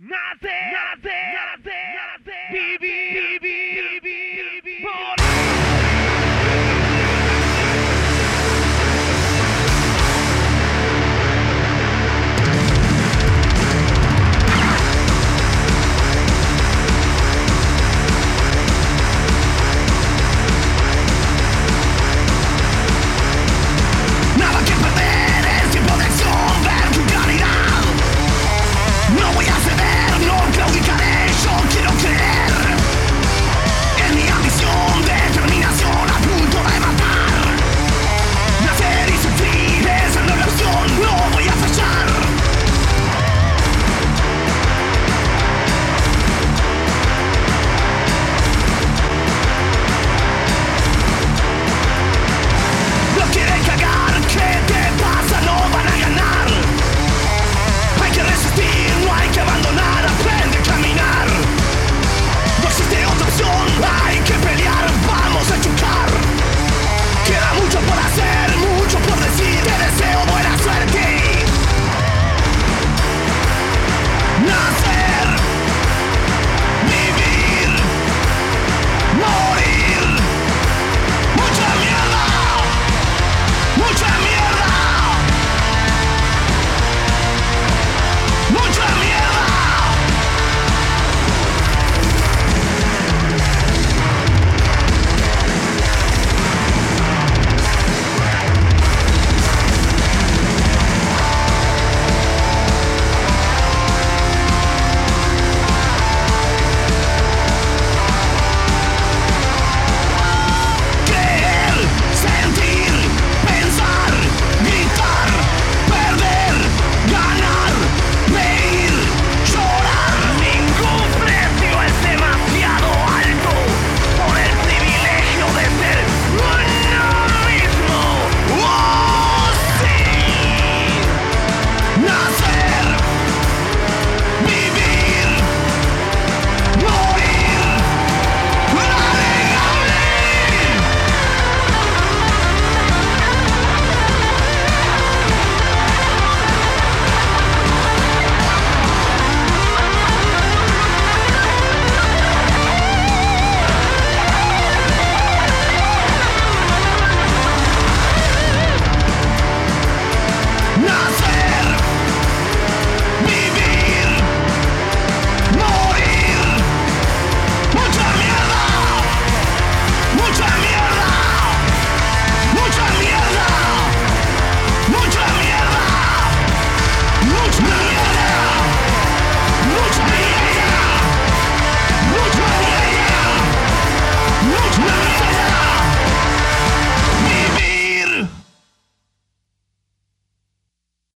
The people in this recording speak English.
Nazi! Nazi!